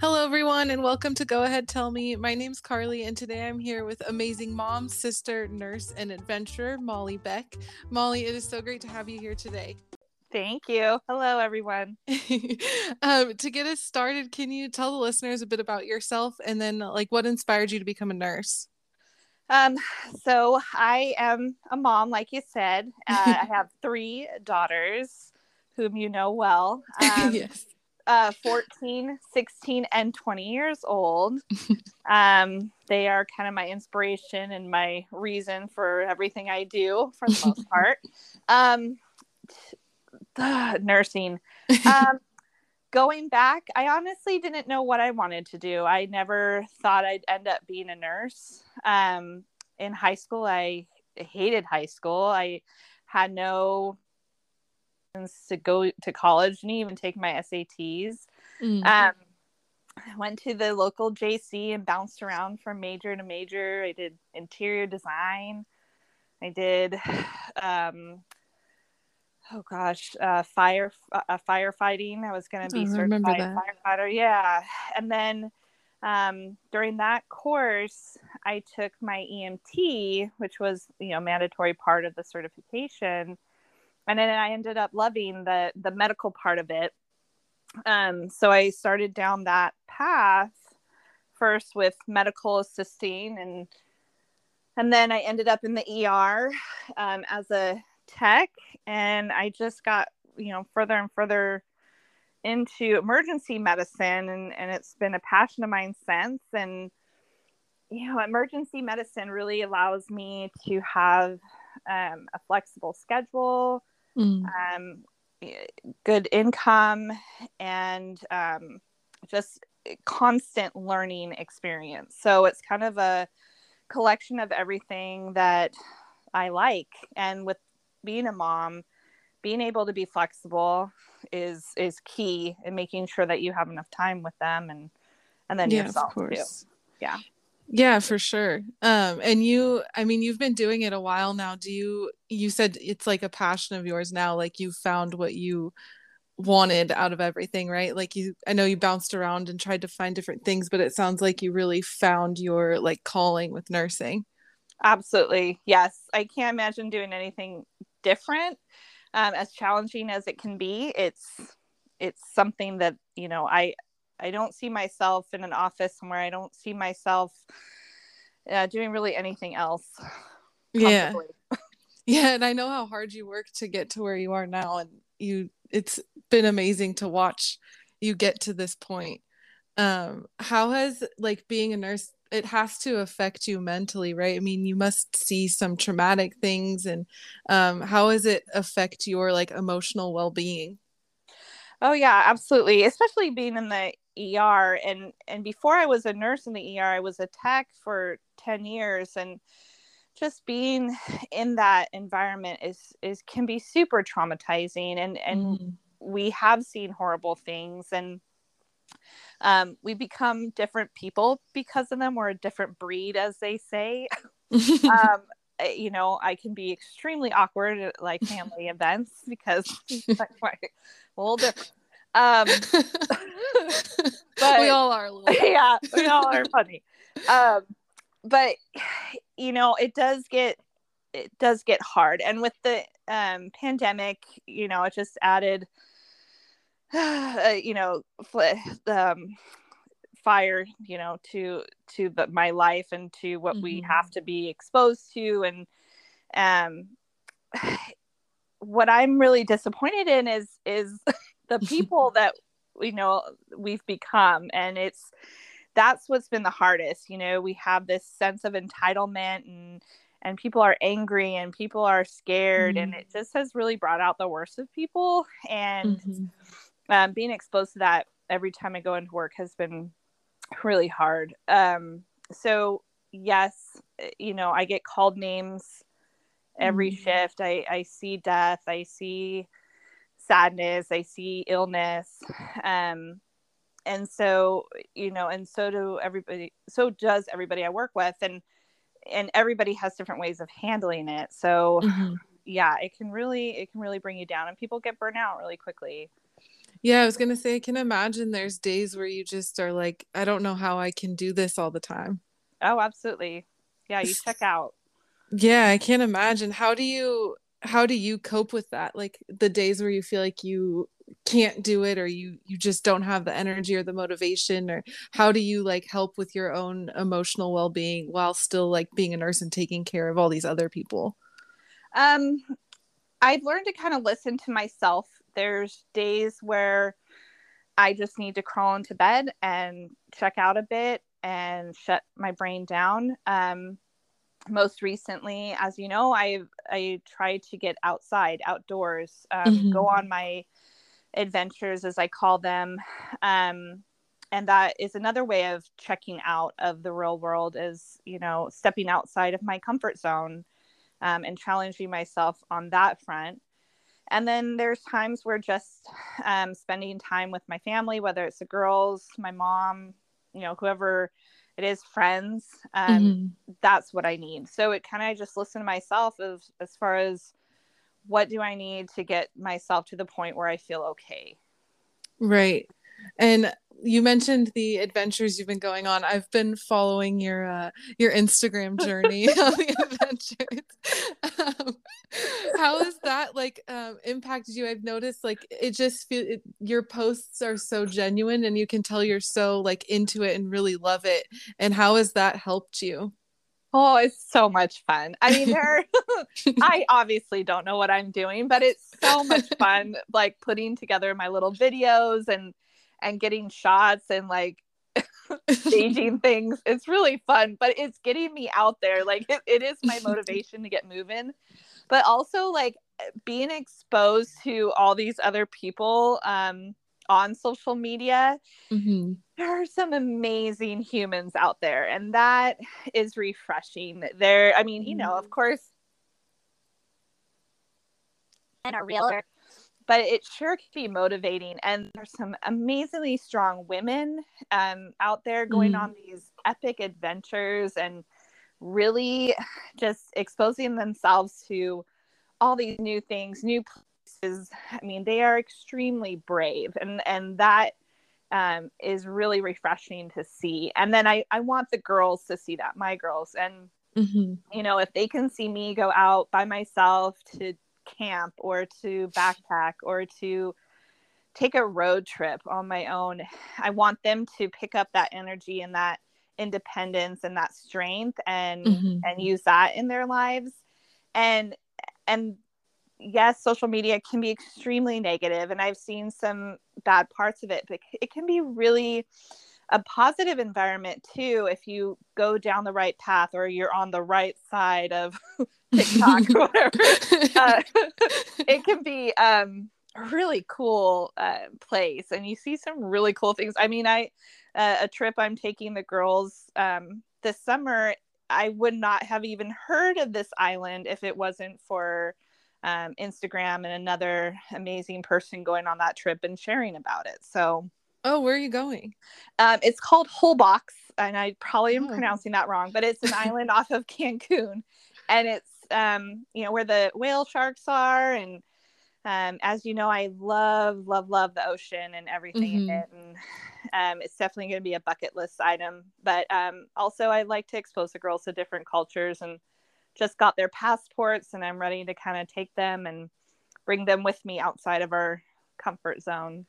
Hello, everyone, and welcome to Go Ahead Tell Me. My name's Carly, and today I'm here with amazing mom, sister, nurse, and adventurer, Molly Beeck. Molly, it is so great to have you here today. Thank you. Hello, everyone. um, to get us started, can you tell the listeners a bit about yourself and then, like, what inspired you to become a nurse? Um, so I am a mom, like you said. Uh, I have three daughters whom you know well. Um, yes uh, 14, 16, and 20 years old. um, they are kind of my inspiration and my reason for everything I do for the most part. Um, the nursing. Um, going back, I honestly didn't know what I wanted to do. I never thought I'd end up being a nurse. Um, in high school, I hated high school. I had no to go to college and even take my SATs. Mm-hmm. Um, I went to the local JC and bounced around from major to major. I did interior design. I did, um, oh gosh, uh, fire uh, firefighting. I was going to be certified firefighter. Yeah, and then um, during that course, I took my EMT, which was you know mandatory part of the certification and then I ended up loving the the medical part of it. Um, so I started down that path first with medical assisting, and and then I ended up in the ER um, as a tech, and I just got you know further and further into emergency medicine, and and it's been a passion of mine since, and you know emergency medicine really allows me to have um, a flexible schedule mm. um, good income, and um, just constant learning experience. So it's kind of a collection of everything that I like. And with being a mom, being able to be flexible is is key in making sure that you have enough time with them and and then yeah, yourself too. Yeah. Yeah, for sure. Um, and you, I mean, you've been doing it a while now. Do you, you said it's like a passion of yours now, like you found what you wanted out of everything, right? Like you, I know you bounced around and tried to find different things, but it sounds like you really found your like calling with nursing. Absolutely. Yes. I can't imagine doing anything different. Um, as challenging as it can be, it's, it's something that, you know, I, I don't see myself in an office somewhere. I don't see myself uh, doing really anything else. Yeah. yeah. And I know how hard you work to get to where you are now. And you, it's been amazing to watch you get to this point. Um, how has like being a nurse, it has to affect you mentally, right? I mean, you must see some traumatic things and um, how does it affect your like emotional well-being? Oh yeah, absolutely. Especially being in the ER and and before I was a nurse in the ER I was a tech for 10 years and just being in that environment is is can be super traumatizing and and mm. we have seen horrible things and um, we become different people because of them. We're a different breed as they say. Um, you know i can be extremely awkward at like family events because like, a little different um, but we all are. yeah, we all are funny. Um, but you know, it does get it does get hard, and with the um, pandemic, you know, it just added, uh, you know, um, fire, you know, to to the, my life and to what mm-hmm. we have to be exposed to, and um, what I'm really disappointed in is is the people that you know we've become and it's that's what's been the hardest you know we have this sense of entitlement and and people are angry and people are scared mm-hmm. and it just has really brought out the worst of people and mm-hmm. um, being exposed to that every time i go into work has been really hard um, so yes you know i get called names every mm-hmm. shift i i see death i see sadness i see illness um and so you know and so do everybody so does everybody i work with and and everybody has different ways of handling it so mm-hmm. yeah it can really it can really bring you down and people get burnt out really quickly Yeah, I was going to say, I can imagine there's days where you just are like, I don't know how I can do this all the time. Oh, absolutely. Yeah, you check out. Yeah, I can't imagine. How do you how do you cope with that? Like the days where you feel like you can't do it or you you just don't have the energy or the motivation or how do you like help with your own emotional well-being while still like being a nurse and taking care of all these other people? Um I've learned to kind of listen to myself. There's days where I just need to crawl into bed and check out a bit and shut my brain down. Um, most recently, as you know, I I try to get outside, outdoors, um, mm-hmm. go on my adventures, as I call them, um, and that is another way of checking out of the real world. Is you know stepping outside of my comfort zone um, and challenging myself on that front. And then there's times where just um, spending time with my family, whether it's the girls, my mom, you know, whoever it is friends um, mm-hmm. that's what i need. So it kind of just listen to myself as as far as what do i need to get myself to the point where i feel okay. Right and you mentioned the adventures you've been going on. I've been following your uh, your Instagram journey on the adventures. Um, how has that like um, impacted you? I've noticed like it just feel it, your posts are so genuine, and you can tell you're so like into it and really love it. And how has that helped you? Oh, it's so much fun. I mean, there I obviously don't know what I'm doing, but it's so much fun like putting together my little videos and and getting shots and like staging things. It's really fun, but it's getting me out there. Like it, it is my motivation to get moving. But also like being exposed to all these other people um, on social media. Mm-hmm. There are some amazing humans out there, and that is refreshing. There, I mean, you know, of mm-hmm. course, and a realtor but it sure can be motivating. And there's some amazingly strong women um, out there going mm. on these epic adventures and really just exposing themselves to all these new things, new places. I mean, they are extremely brave, and and that um, is really refreshing to see. And then I I want the girls to see that, my girls, and mm-hmm. you know, if they can see me go out by myself to camp or to backpack or to take a road trip on my own. I want them to pick up that energy and that independence and that strength and mm-hmm. and use that in their lives. And and yes, social media can be extremely negative and I've seen some bad parts of it, but it can be really a positive environment too if you go down the right path or you're on the right side of TikTok or whatever. Uh, it can be um, a really cool uh, place, and you see some really cool things. I mean, I uh, a trip I'm taking the girls um, this summer. I would not have even heard of this island if it wasn't for um, Instagram and another amazing person going on that trip and sharing about it. So Oh, where are you going? Um, it's called Holbox, and I probably am oh. pronouncing that wrong, but it's an island off of Cancun, and it's um, you know where the whale sharks are, and um, as you know, I love, love, love the ocean and everything mm-hmm. in it, and um, it's definitely going to be a bucket list item. But um, also, I like to expose the girls to different cultures, and just got their passports, and I'm ready to kind of take them and bring them with me outside of our comfort zone.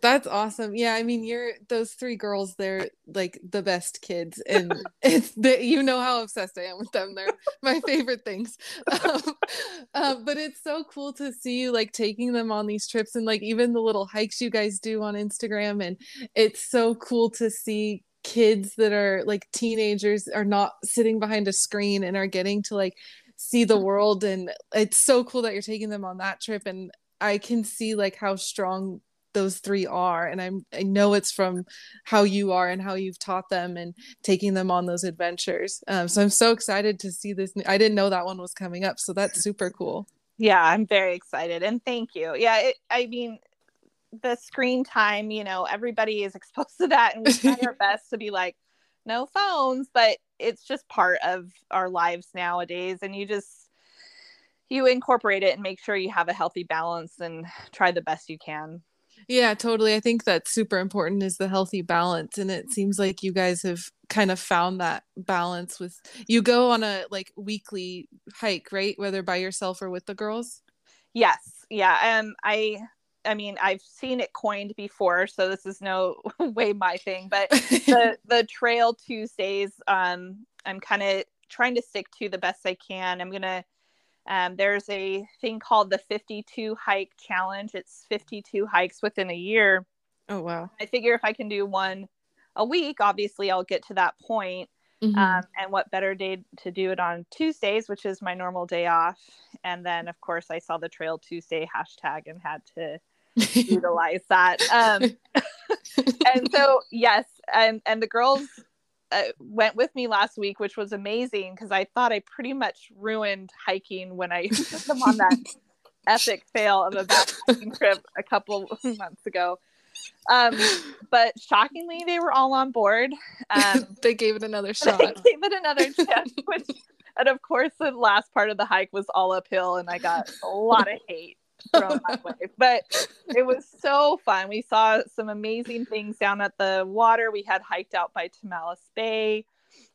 That's awesome. Yeah, I mean, you're those three girls. They're like the best kids, and it's the, you know how obsessed I am with them. They're my favorite things. Um, uh, but it's so cool to see you like taking them on these trips and like even the little hikes you guys do on Instagram, and it's so cool to see kids that are like teenagers are not sitting behind a screen and are getting to like see the world and it's so cool that you're taking them on that trip and I can see like how strong those three are and i'm i know it's from how you are and how you've taught them and taking them on those adventures. Um, so i'm so excited to see this i didn't know that one was coming up so that's super cool. Yeah i'm very excited and thank you. Yeah it, i mean the screen time you know everybody is exposed to that and we try our best to be like no phones but it's just part of our lives nowadays and you just you incorporate it and make sure you have a healthy balance and try the best you can Yeah, totally. I think that's super important is the healthy balance. And it seems like you guys have kind of found that balance with you go on a like weekly hike, right? Whether by yourself or with the girls? Yes. Yeah. Um I I mean, I've seen it coined before, so this is no way my thing, but the the trail Tuesdays, um, I'm kind of trying to stick to the best I can. I'm gonna um, there's a thing called the 52 hike challenge. It's 52 hikes within a year. Oh, wow. I figure if I can do one a week, obviously I'll get to that point. Mm-hmm. Um, and what better day to do it on Tuesdays, which is my normal day off. And then, of course, I saw the Trail Tuesday hashtag and had to utilize that. Um, and so, yes, and and the girls uh, went with me last week, which was amazing because I thought I pretty much ruined hiking when I took them on that epic fail of a backpacking trip a couple months ago. Um, but shockingly, they were all on board. Um, they gave it another shot. They gave it another chance, which, and of course, the last part of the hike was all uphill, and I got a lot of hate thrown my way. But it was so fun. We saw some amazing things down at the water. We had hiked out by Tomales Bay.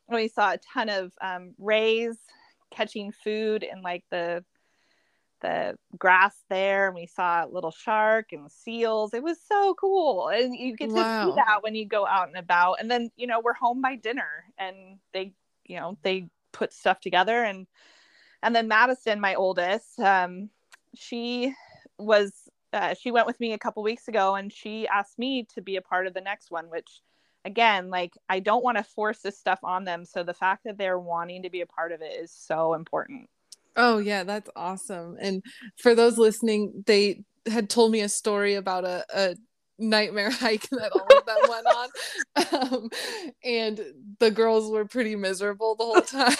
We saw a ton of um, rays catching food in like the the grass there and we saw a little shark and seals it was so cool and you get to wow. see that when you go out and about and then you know we're home by dinner and they you know they put stuff together and and then madison my oldest um she was uh, she went with me a couple weeks ago and she asked me to be a part of the next one which again like i don't want to force this stuff on them so the fact that they're wanting to be a part of it is so important Oh yeah, that's awesome. And for those listening, they had told me a story about a, a nightmare hike that all of them went on. Um, and the girls were pretty miserable the whole time.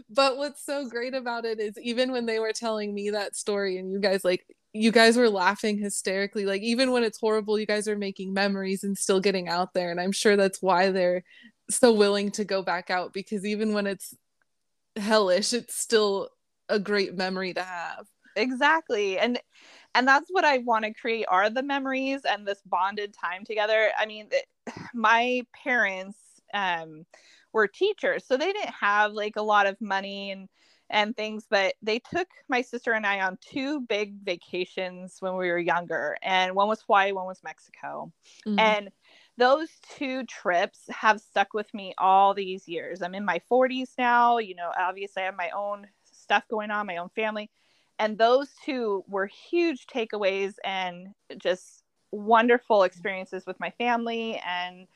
but what's so great about it is even when they were telling me that story and you guys like you guys were laughing hysterically like even when it's horrible you guys are making memories and still getting out there and I'm sure that's why they're so willing to go back out because even when it's hellish it's still a great memory to have exactly and and that's what i want to create are the memories and this bonded time together i mean my parents um were teachers so they didn't have like a lot of money and and things but they took my sister and i on two big vacations when we were younger and one was hawaii one was mexico mm-hmm. and those two trips have stuck with me all these years i'm in my 40s now you know obviously i have my own stuff going on, my own family. And those two were huge takeaways and just wonderful experiences with my family and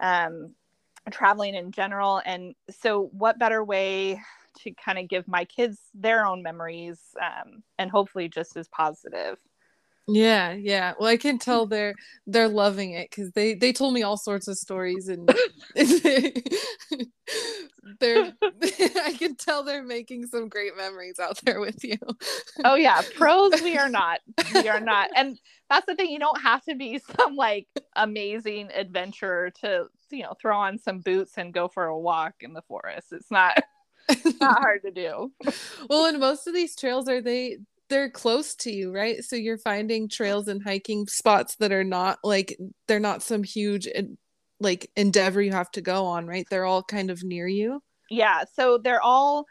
um, traveling in general. And so, what better way to kind of give my kids their own memories um, and hopefully just as positive? Yeah, yeah. Well, I can mm. tell they're they're loving it because they they told me all sorts of stories and they're I can tell they're making some great memories out there with you. oh yeah, pros we are not. We are not. And that's the thing, you don't have to be some like amazing adventurer to, you know, throw on some boots and go for a walk in the forest. It's not it's not hard to do. well, and most of these trails are they they're close to you, right? So you're finding trails and hiking spots that are not like they're not some huge like endeavor you have to go on, right? They're all kind of near you. Yeah, so they're all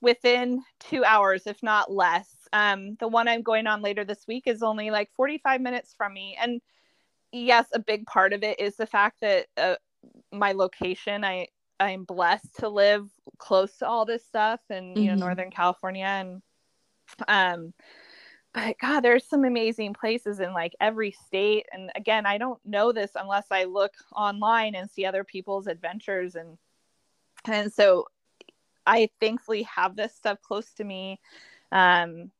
within 2 hours if not less. Um the one I'm going on later this week is only like 45 minutes from me and yes, a big part of it is the fact that uh, my location I I'm blessed to live close to all this stuff in you know mm-hmm. Northern California and um, but God, there's some amazing places in like every state. And again, I don't know this unless I look online and see other people's adventures. And and so I thankfully have this stuff close to me. Um,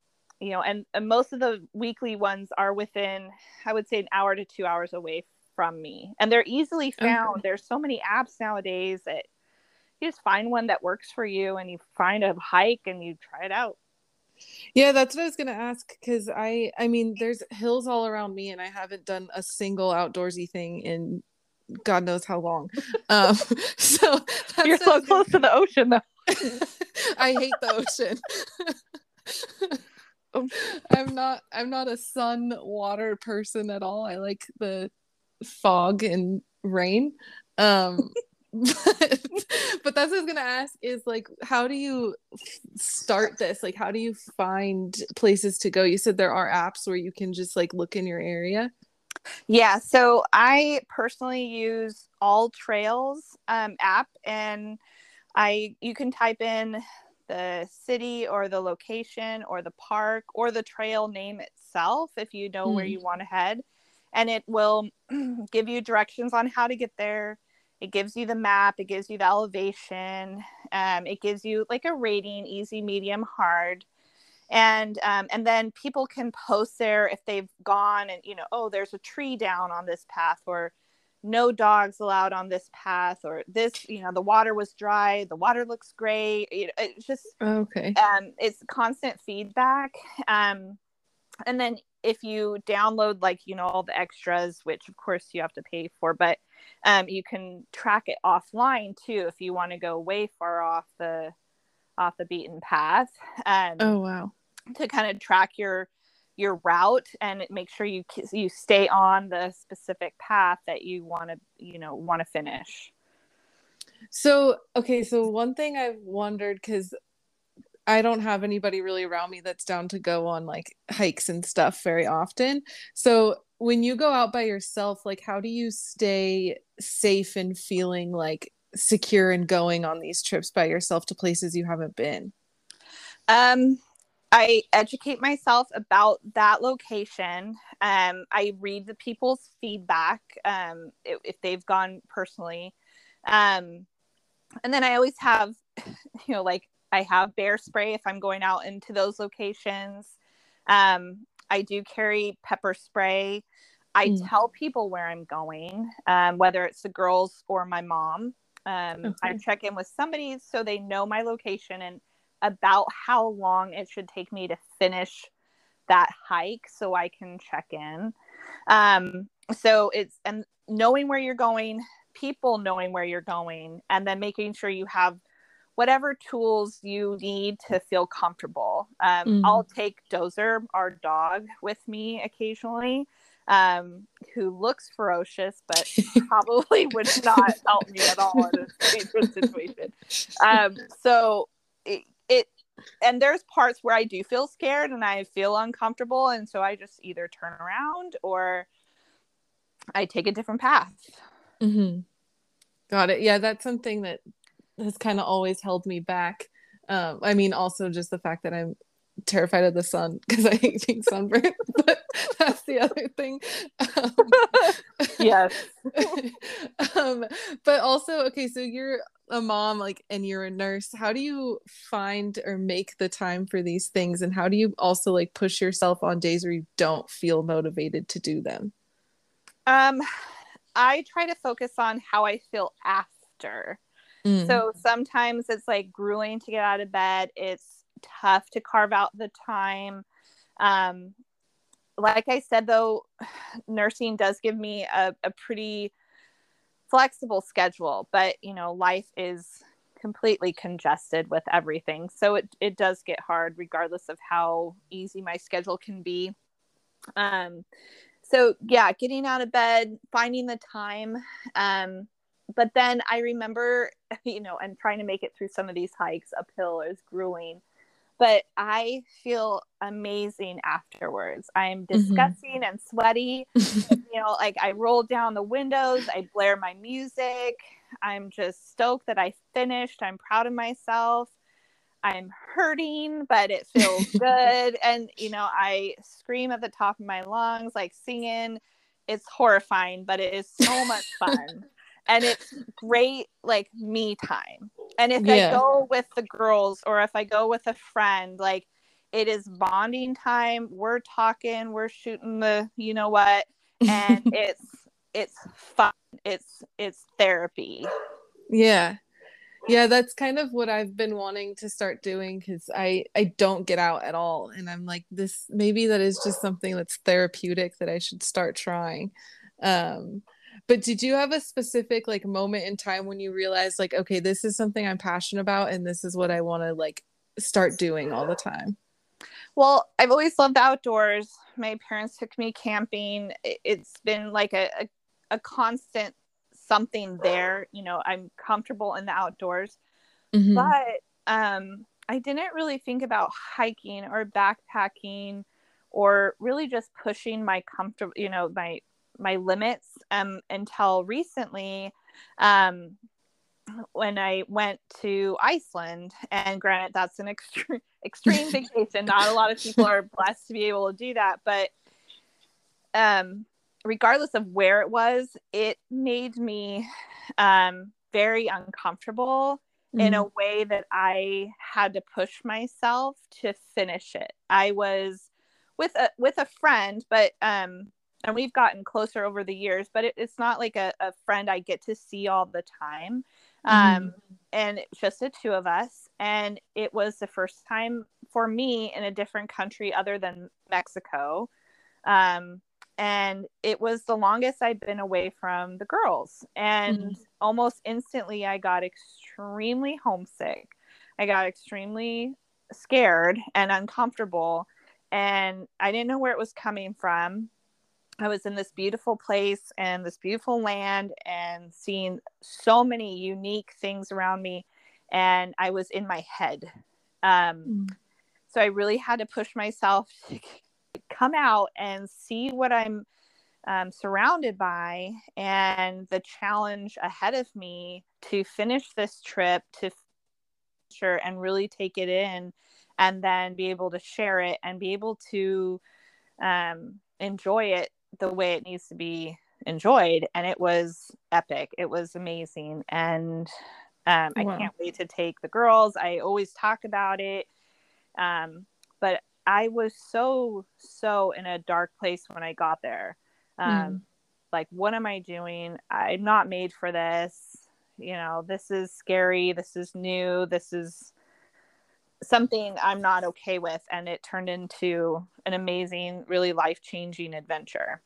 you know, and, and most of the weekly ones are within, I would say, an hour to two hours away from me. And they're easily found. Okay. There's so many apps nowadays that you just find one that works for you and you find a hike and you try it out. Yeah, that's what I was gonna ask because I I mean there's hills all around me and I haven't done a single outdoorsy thing in God knows how long. Um, so you're so close to the ocean though. I hate the ocean. I'm not I'm not a sun water person at all. I like the fog and rain. Um but, but that's what I was gonna ask is like how do you start this? Like how do you find places to go? You said there are apps where you can just like look in your area. Yeah, so I personally use AllTrails um, app, and I you can type in the city or the location or the park or the trail name itself if you know mm. where hmm. you want to head, and it will give you directions on how to get there. It gives you the map, it gives you the elevation, um, it gives you like a rating: easy, medium, hard. And um, and then people can post there if they've gone and you know oh there's a tree down on this path or no dogs allowed on this path or this you know the water was dry the water looks great it's just okay. um it's constant feedback. Um and then if you download like you know all the extras which of course you have to pay for but um you can track it offline too if you want to go way far off the off the beaten path um oh wow. to kind of track your your route and make sure you you stay on the specific path that you want to you know want to finish. So okay so one thing i've wondered because i don't have anybody really around me that's down to go on like hikes and stuff very often. So when you go out by yourself like how do you stay safe and feeling like secure and going on these trips by yourself to places you haven't been um I educate myself about that location. Um, I read the people's feedback um, if, they've gone personally. Um, and then I always have, you know, like I have bear spray if I'm going out into those locations. Um, I do carry pepper spray. I mm. tell people where I'm going, um, whether it's the girls or my mom. Um, okay. I check in with somebody so they know my location and about how long it should take me to finish that hike so I can check in. Um, so it's and knowing where you're going, people knowing where you're going, and then making sure you have whatever tools you need to feel comfortable. Um, mm-hmm. I'll take Dozer, our dog, with me occasionally, um, who looks ferocious, but probably would not help me at all in a dangerous situation. Um, so it, it and there's parts where I do feel scared and I feel uncomfortable and so I just either turn around or I take a different path. Mm-hmm. Got it. Yeah, that's something that has kind of always held me back. Um, I mean, also just the fact that I'm terrified of the sun because I hate being sunburned. but that's the other thing. Um, yes. um, but also, okay, so you're a mom, like, and you're a nurse. How do you find or make the time for these things, and how do you also like push yourself on days where you don't feel motivated to do them? Um, I try to focus on how I feel after. Mm. So sometimes it's like grueling to get out of bed. It's tough to carve out the time. Um, like I said, though, nursing does give me a, a pretty flexible schedule, but you know, life is completely congested with everything. So it, it does get hard regardless of how easy my schedule can be. Um, so yeah, getting out of bed, finding the time. Um, but then I remember, you know, and trying to make it through some of these hikes uphill is grueling but I feel amazing afterwards. I'm mm-hmm. disgusting mm-hmm. and sweaty. you know, like I roll down the windows, I blare my music. I'm just stoked that I finished. I'm proud of myself. I'm hurting, but it feels good. and, you know, I scream at the top of my lungs, like singing. It's horrifying, but it is so much fun. And it's great, like me time. And if yeah. I go with the girls or if I go with a friend, like it is bonding time. We're talking, we're shooting the you know what, and it's it's fun. It's it's therapy. Yeah. Yeah, that's kind of what I've been wanting to start doing cuz I I don't get out at all and I'm like this maybe that is just something that's therapeutic that I should start trying. Um but did you have a specific like moment in time when you realized like okay this is something i'm passionate about and this is what i want to like start doing all the time Well, I've always loved outdoors. My parents took me camping. It's been like a, a, a constant something there. You know, I'm comfortable in the outdoors. Mm-hmm. But um, I didn't really think about hiking or backpacking or really just pushing my comfortable, you know, my my limits um, until recently um, when I went to Iceland. And granted, that's an extreme extreme vacation. Not a lot of people are blessed to be able to do that, but um, regardless of where it was, it made me um, very uncomfortable mm-hmm. in a mm-hmm. way that I had to push myself to finish it. I was with a with a friend, but um, and we've gotten closer over the years, but it, it's not like a, a, friend I get to see all the time. Um, mm-hmm. and it's just the two of us. And it was the first time for me in a different country other than Mexico. Um, and it was the longest I'd been away from the girls. And mm-hmm. almost instantly, I got extremely homesick. I got extremely scared and uncomfortable. And I didn't know where it was coming from. I was in this beautiful place and this beautiful land and seeing so many unique things around me. And I was in my head. Um, mm. So I really had to push myself to come out and see what I'm um, surrounded by and the challenge ahead of me to finish this trip to sure and really take it in and then be able to share it and be able to um, enjoy it the way it needs to be enjoyed and it was epic it was amazing and um, i wow. can't wait to take the girls i always talk about it um, but I was so so in a dark place when I got there. Um, mm. Like, what am I doing? I'm not made for this. You know, this is scary. This is new. This is something I'm not okay with. And it turned into an amazing, really life changing adventure.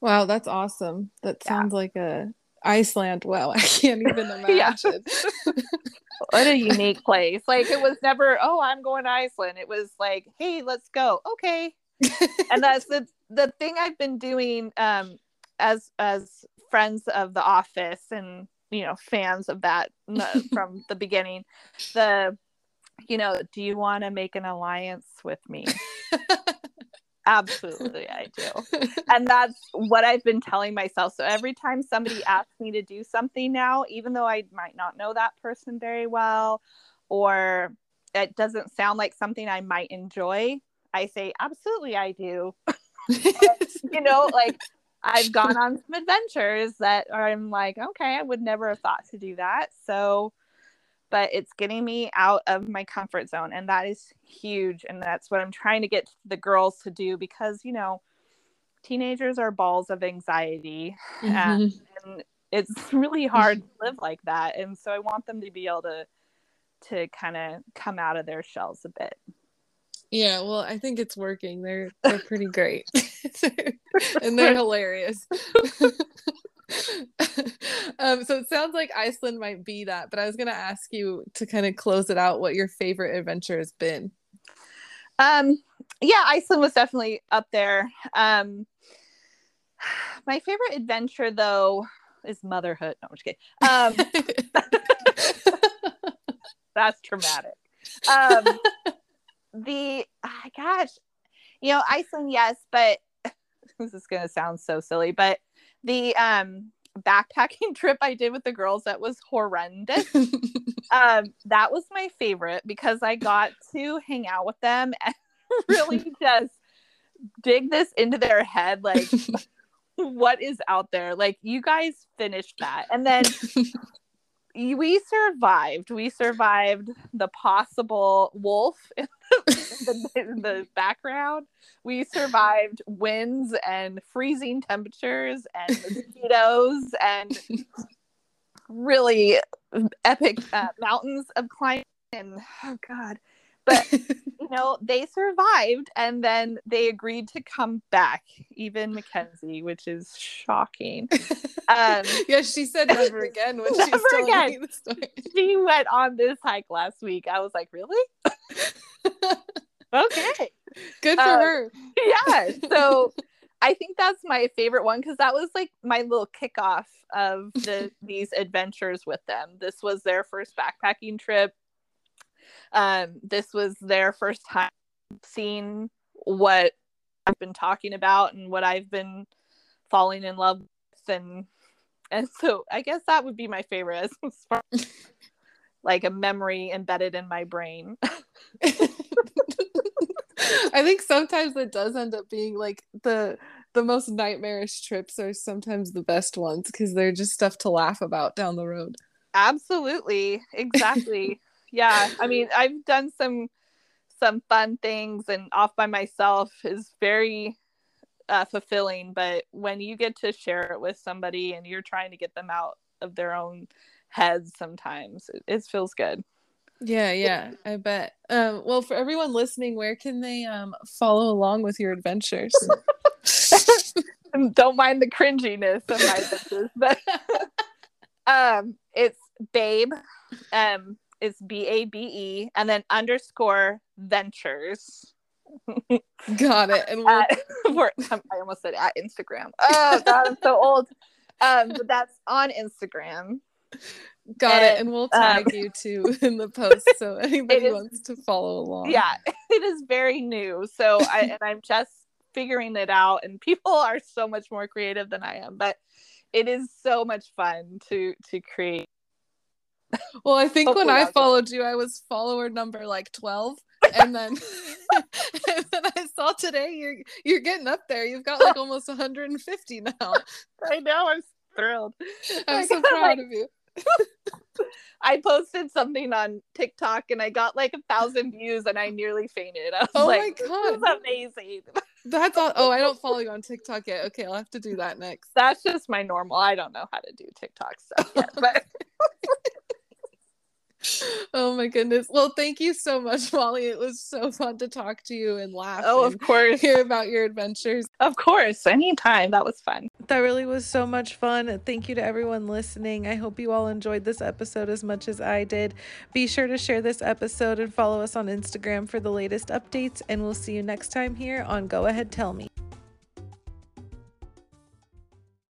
Wow, that's awesome. That sounds yeah. like a Iceland. Wow, I can't even imagine. what a unique place. Like it was never, oh, I'm going to Iceland. It was like, hey, let's go. Okay. and that's the the thing I've been doing um as as friends of the office and you know fans of that from the beginning. The you know, do you want to make an alliance with me? Absolutely, I do. And that's what I've been telling myself. So every time somebody asks me to do something now, even though I might not know that person very well, or it doesn't sound like something I might enjoy, I say, Absolutely, I do. you know, like I've gone on some adventures that I'm like, okay, I would never have thought to do that. So but it's getting me out of my comfort zone and that is huge and that's what i'm trying to get the girls to do because you know teenagers are balls of anxiety mm-hmm. and, and, it's really hard to live like that and so i want them to be able to to kind of come out of their shells a bit. Yeah well i think it's working. They're they're pretty great. And they're hilarious um, so it sounds like Iceland might be that, but I was gonna ask you to kind of close it out what your favorite adventure has been. Um, yeah, Iceland was definitely up there. Um, my favorite adventure though is motherhood. No, I'm just kidding. Um, that's traumatic. Um, the oh, gosh, you know, Iceland, yes, but this is gonna sound so silly, but the um backpacking trip I did with the girls that was horrendous. um, that was my favorite because I got to hang out with them and really just dig this into their head like what is out there. Like you guys finished that. And then we survived. We survived the possible wolf in the, in the background. We survived winds and freezing temperatures and mosquitoes and really epic uh, mountains of climbing. And oh god, but you know they survived and then they agreed to come back even mackenzie which is shocking um yeah she said never again when never she's again. she went on this hike last week i was like really okay. Good for Um, her. Yeah. So I think that's my favorite one because that was like my little kickoff of the these adventures with them. This was their first backpacking trip. Um, this was their first time seeing what I've been talking about and what I've been falling in love with and and so I guess that would be my favorite as like a memory embedded in my brain. I think sometimes it does end up being like the the most nightmarish trips are sometimes the best ones because they're just stuff to laugh about down the road. Absolutely. Exactly. yeah. I mean, I've done some some fun things and off by myself is very uh, fulfilling, but when you get to share it with somebody and you're trying to get them out of their own heads sometimes, it, it feels good. Yeah, yeah, I bet. Um, well, for everyone listening, where can they um, follow along with your adventures? Don't mind the cringiness of my adventures, but um, it's Babe. Um, it's B A B E, and then underscore Ventures. Got it. And we'll, at, for, um, I almost said at Instagram. Oh God, I'm so old. Um, but that's on Instagram. got it. and, And we'll um, tag you too in the post so anybody is- wants to follow along. Yeah, it is very new. So I and I'm just figuring it out, and people are so much more creative than I am, but it is so much fun to to create. Well, I think when Hopefully I I'll get- followed you, I was follower number like twelve, and then and then I saw today you're you're getting up there. You've got like almost 150 now. I know, I'm thrilled. I'm Like, so proud like- of you. I posted something on TikTok and I got like a thousand views and I nearly fainted. I was Oh my like, this God. is amazing. That's all. Oh, I don't follow you on TikTok yet. Okay, I'll have to do that next. That's just my normal. I don't know how to do TikTok stuff yet, but Oh my goodness. Well, thank you so much, Molly. It was so fun to talk to you and laugh. oh, and of course, hear about your adventures. of course, anytime. That was fun. That really was so much fun. Thank you to everyone listening. I hope you all enjoyed this episode as much as I did. Be sure to share this episode and follow us on Instagram for the latest updates, and we'll see you next time here on Go Ahead Tell Me.